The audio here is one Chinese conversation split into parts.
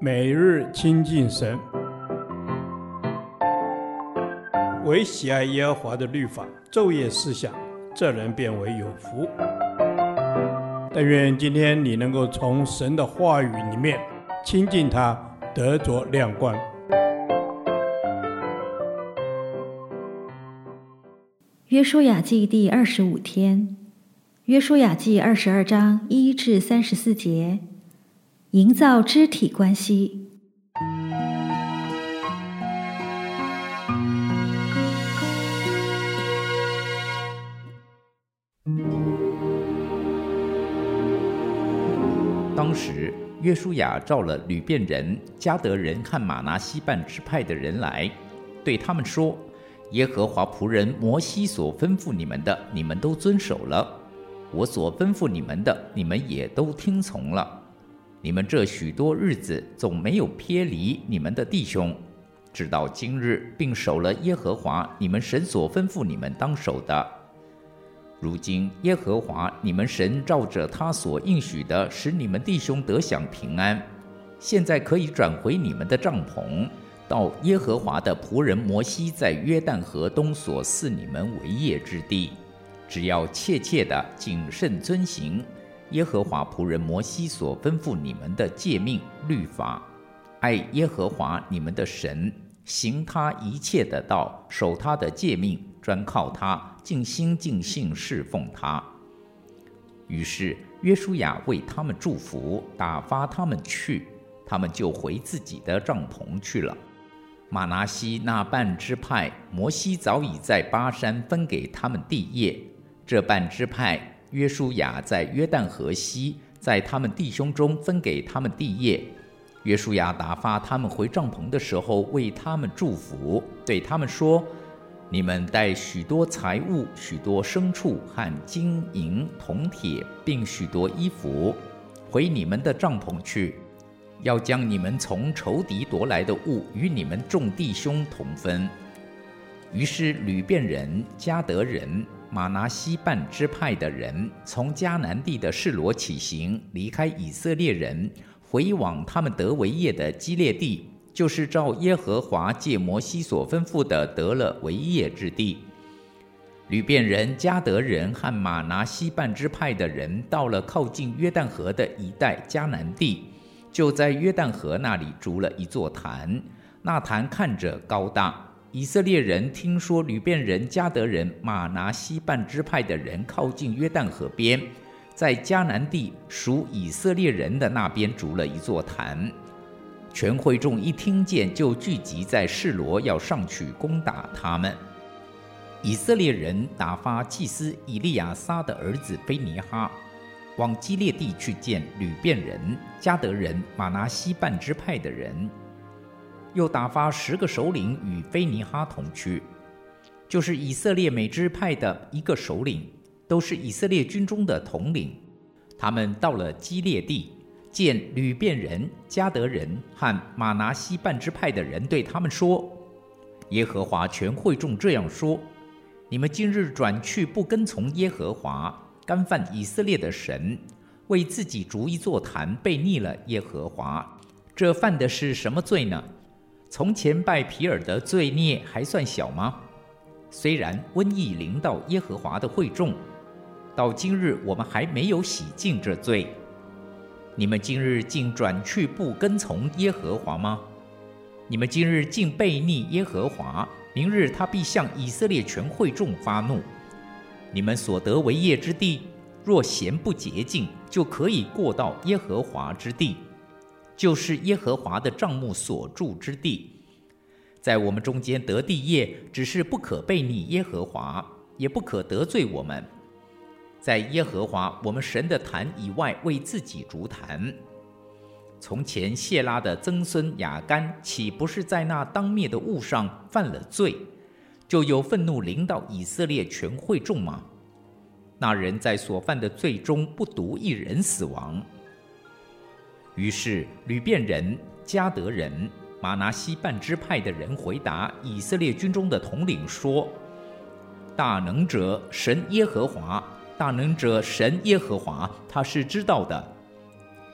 每日亲近神，唯喜爱耶和华的律法，昼夜思想，这人便为有福。但愿今天你能够从神的话语里面亲近他，得着亮光。约书亚记第二十五天，约书亚记二十二章一至三十四节，营造肢体关系。当时，约书亚召了吕便人、迦得人和马拿西半支派的人来，对他们说。耶和华仆人摩西所吩咐你们的，你们都遵守了；我所吩咐你们的，你们也都听从了。你们这许多日子总没有偏离你们的弟兄，直到今日，并守了耶和华你们神所吩咐你们当守的。如今耶和华你们神照着他所应许的，使你们弟兄得享平安。现在可以转回你们的帐篷。到耶和华的仆人摩西在约旦河东所赐你们为业之地，只要切切的谨慎遵行耶和华仆人摩西所吩咐你们的诫命律法，爱耶和华你们的神，行他一切的道，守他的诫命，专靠他，尽心尽性侍奉他。于是约书亚为他们祝福，打发他们去，他们就回自己的帐篷去了。玛拿西那半支派，摩西早已在巴珊分给他们地业。这半支派，约书亚在约旦河西，在他们弟兄中分给他们地业。约书亚打发他们回帐篷的时候，为他们祝福，对他们说：“你们带许多财物、许多牲畜和金银铜铁，并许多衣服，回你们的帐篷去。”要将你们从仇敌夺来的物与你们众弟兄同分。于是，吕便人、迦得人、玛拿西半支派的人，从迦南地的示罗起行，离开以色列人，回往他们得为业的基列地，就是照耶和华借摩西所吩咐的得了为业之地。流便人、迦得人和玛拿西半支派的人，到了靠近约旦河的一带迦南地。就在约旦河那里筑了一座坛，那坛看着高大。以色列人听说吕便人、迦得人、马拿西半支派的人靠近约旦河边，在迦南地属以色列人的那边筑了一座坛。全会众一听见，就聚集在示罗，要上去攻打他们。以色列人打发祭司以利亚撒的儿子菲尼哈。往基列地去见吕便人、迦得人、马拿西半支派的人，又打发十个首领与菲尼哈同去，就是以色列每支派的一个首领，都是以色列军中的统领。他们到了基列地，见吕便人、加得人和玛拿西半支派的人，对他们说：“耶和华全会众这样说：你们今日转去不跟从耶和华。”干犯以色列的神，为自己逐一座坛，悖逆了耶和华。这犯的是什么罪呢？从前拜皮尔的罪孽还算小吗？虽然瘟疫临到耶和华的会众，到今日我们还没有洗净这罪。你们今日竟转去不跟从耶和华吗？你们今日竟悖逆耶和华，明日他必向以色列全会众发怒。你们所得为业之地，若嫌不洁净，就可以过到耶和华之地，就是耶和华的帐幕所住之地。在我们中间得地业，只是不可悖逆耶和华，也不可得罪我们。在耶和华我们神的坛以外，为自己筑坛。从前谢拉的曾孙亚干，岂不是在那当灭的物上犯了罪？就有愤怒临到以色列全会众吗？那人在所犯的罪中不独一人死亡。于是流便人、迦得人、玛拿西半支派的人回答以色列军中的统领说：“大能者神耶和华，大能者神耶和华，他是知道的。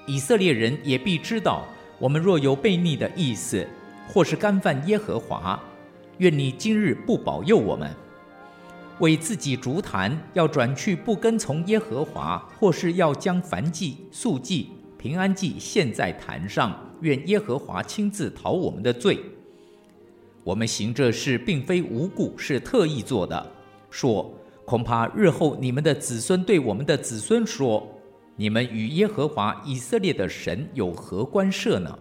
以色列人也必知道，我们若有悖逆的意思，或是干犯耶和华，愿你今日不保佑我们。为自己筑坛，要转去不跟从耶和华，或是要将燔祭、素祭、平安祭献在坛上，愿耶和华亲自讨我们的罪。我们行这事并非无故，是特意做的。说，恐怕日后你们的子孙对我们的子孙说：你们与耶和华以色列的神有何关涉呢？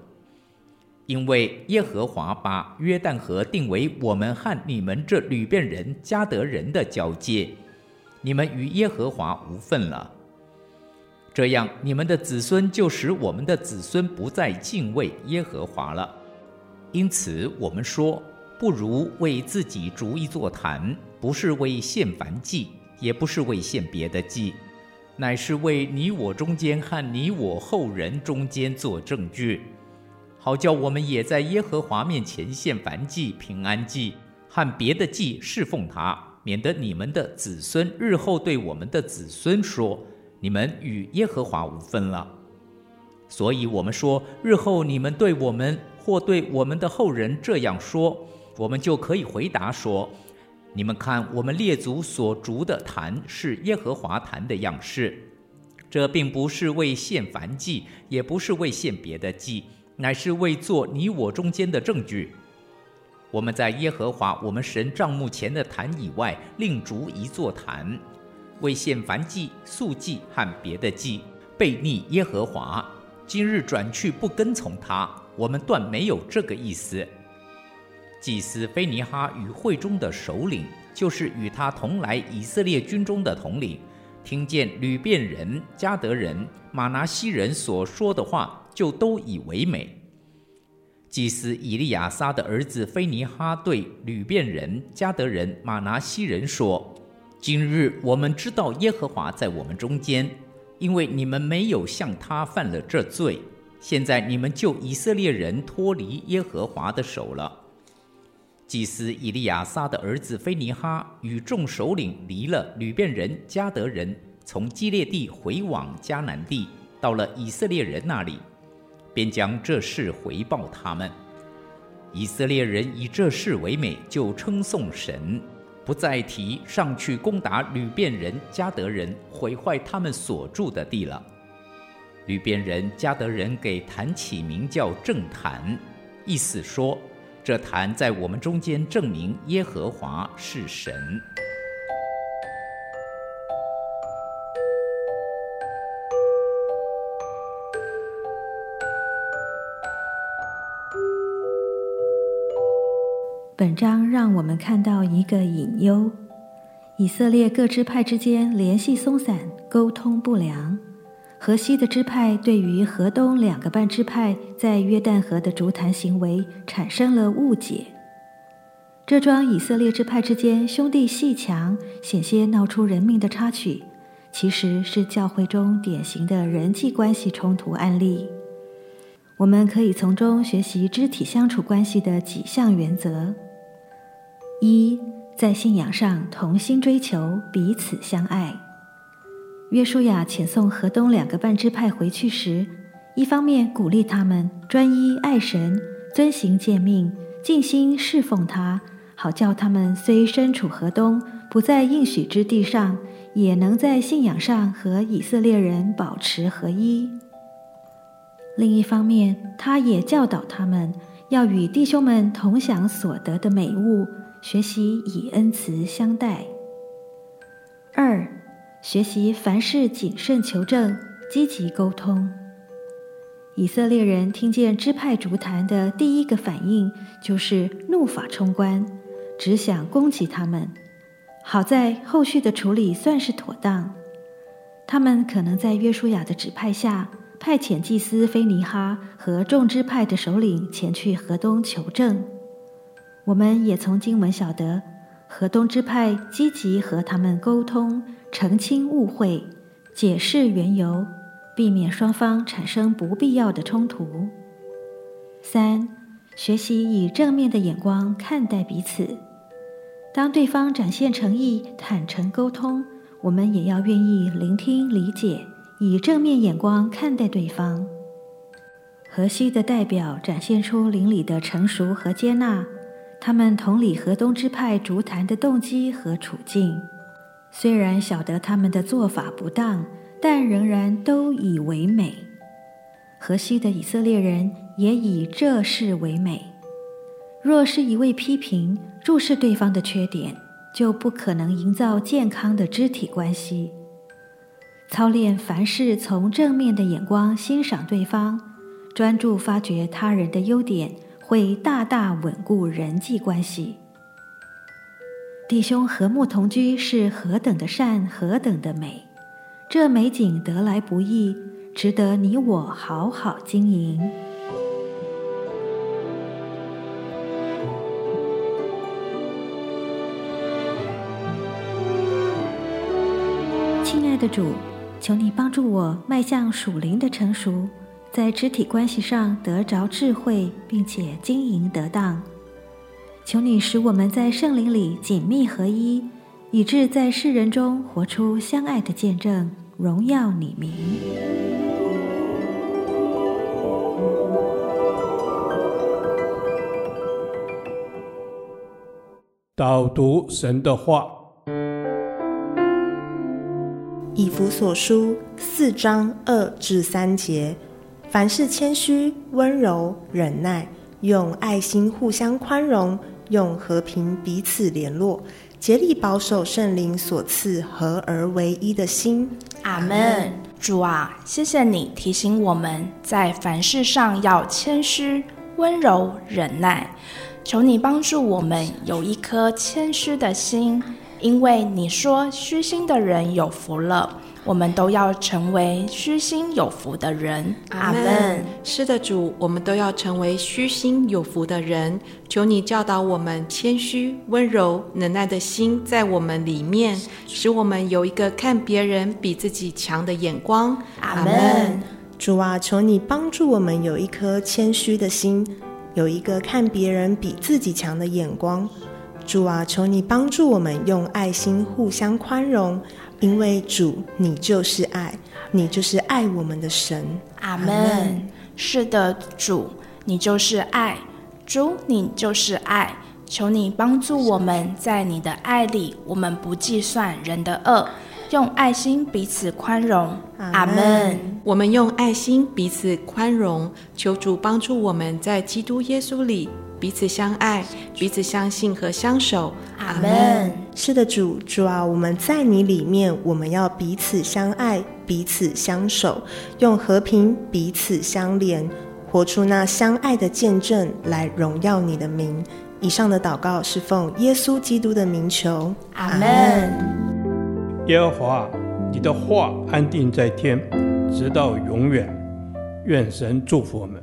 因为耶和华把约旦河定为我们和你们这流便人、加得人的交界，你们与耶和华无分了。这样，你们的子孙就使我们的子孙不再敬畏耶和华了。因此，我们说，不如为自己逐一座坛，不是为献燔祭，也不是为献别的祭，乃是为你我中间和你我后人中间做证据。好叫我们也在耶和华面前献燔祭、平安祭和别的祭侍奉他，免得你们的子孙日后对我们的子孙说：“你们与耶和华无分了。”所以，我们说，日后你们对我们或对我们的后人这样说，我们就可以回答说：“你们看，我们列祖所筑的坛是耶和华坛的样式，这并不是为献燔祭，也不是为献别的祭。”乃是为做你我中间的证据。我们在耶和华我们神帐幕前的坛以外，另筑一座坛，为献燔祭、素祭和别的祭，悖逆耶和华。今日转去不跟从他，我们断没有这个意思。祭司非尼哈与会中的首领，就是与他同来以色列军中的统领，听见吕便人、加得人、玛拿西人所说的话。就都以为美。祭司以利亚撒的儿子非尼哈对吕便人、加得人、玛拿西人说：“今日我们知道耶和华在我们中间，因为你们没有向他犯了这罪。现在你们救以色列人脱离耶和华的手了。”祭司以利亚撒的儿子非尼哈与众首领离了吕便人、加得人，从基列地回往迦南地，到了以色列人那里。便将这事回报他们。以色列人以这事为美，就称颂神，不再提上去攻打流便人、加德人，毁坏他们所住的地了。流便人、加德人给坛起名叫正坛，意思说，这坛在我们中间证明耶和华是神。本章让我们看到一个隐忧：以色列各支派之间联系松散，沟通不良。河西的支派对于河东两个半支派在约旦河的筑坛行为产生了误解。这桩以色列支派之间兄弟鬩墙，险些闹出人命的插曲，其实是教会中典型的人际关系冲突案例。我们可以从中学习肢体相处关系的几项原则。一，在信仰上同心追求，彼此相爱。约书亚遣送河东两个半支派回去时，一方面鼓励他们专一爱神，遵行诫命，尽心侍奉他，好叫他们虽身处河东，不在应许之地上，也能在信仰上和以色列人保持合一。另一方面，他也教导他们要与弟兄们同享所得的美物。学习以恩慈相待。二，学习凡事谨慎求证，积极沟通。以色列人听见支派筑坛的第一个反应就是怒发冲冠，只想攻击他们。好在后续的处理算是妥当，他们可能在约书亚的指派下，派遣祭司非尼哈和众支派的首领前去河东求证。我们也从经文晓得，河东支派积极和他们沟通，澄清误会，解释缘由，避免双方产生不必要的冲突。三、学习以正面的眼光看待彼此。当对方展现诚意、坦诚沟通，我们也要愿意聆听、理解，以正面眼光看待对方。河西的代表展现出邻里的成熟和接纳，他们同理河东支派筑坛的动机和处境，虽然晓得他们的做法不当，但仍然都以为美。河西的以色列人也以这事为美。若是一味批评、注视对方的缺点，就不可能营造健康的肢体关系。操练凡事从正面的眼光欣赏对方，专注发掘他人的优点，会大大稳固人际关系。弟兄和睦同居是何等的善，何等的美！这美景得来不易，值得你我好好经营。亲爱的主，求你帮助我迈向属灵的成熟，在肢体关系上得着智慧，并且经营得当。求你使我们在圣灵里紧密合一，以致在世人中活出相爱的见证，荣耀你名。导读神的话。以弗所书四章二至三节，凡事谦虚、温柔、忍耐，用爱心互相宽容，用和平彼此联络，竭力保守圣灵所赐合而为一的心。阿门。主啊，谢谢你提醒我们在凡事上要谦虚、温柔、忍耐，求你帮助我们有一颗谦虚的心。因为你说虚心的人有福了，我们都要成为虚心有福的人。阿门。是的，主，我们都要成为虚心有福的人。求你教导我们谦虚、温柔、忍耐的心在我们里面，使我们有一个看别人比自己强的眼光。阿门。主啊，求你帮助我们有一颗谦虚的心，有一个看别人比自己强的眼光。主啊，求你帮助我们用爱心互相宽容，因为主，你就是爱，你就是爱我们的神。阿门。是的，主，你就是爱，主，你就是爱。求你帮助我们在你的爱里，我们不计算人的恶，用爱心彼此宽容。阿门。我们用爱心彼此宽容，求主帮助我们在基督耶稣里。彼此相爱，彼此相信和相守。阿门。是的，主，主啊，我们在你里面，我们要彼此相爱，彼此相守，用和平彼此相连，活出那相爱的见证来荣耀你的名。以上的祷告是奉耶稣基督的名求。阿门。耶和华，你的话安定在天，直到永远。愿神祝福我们。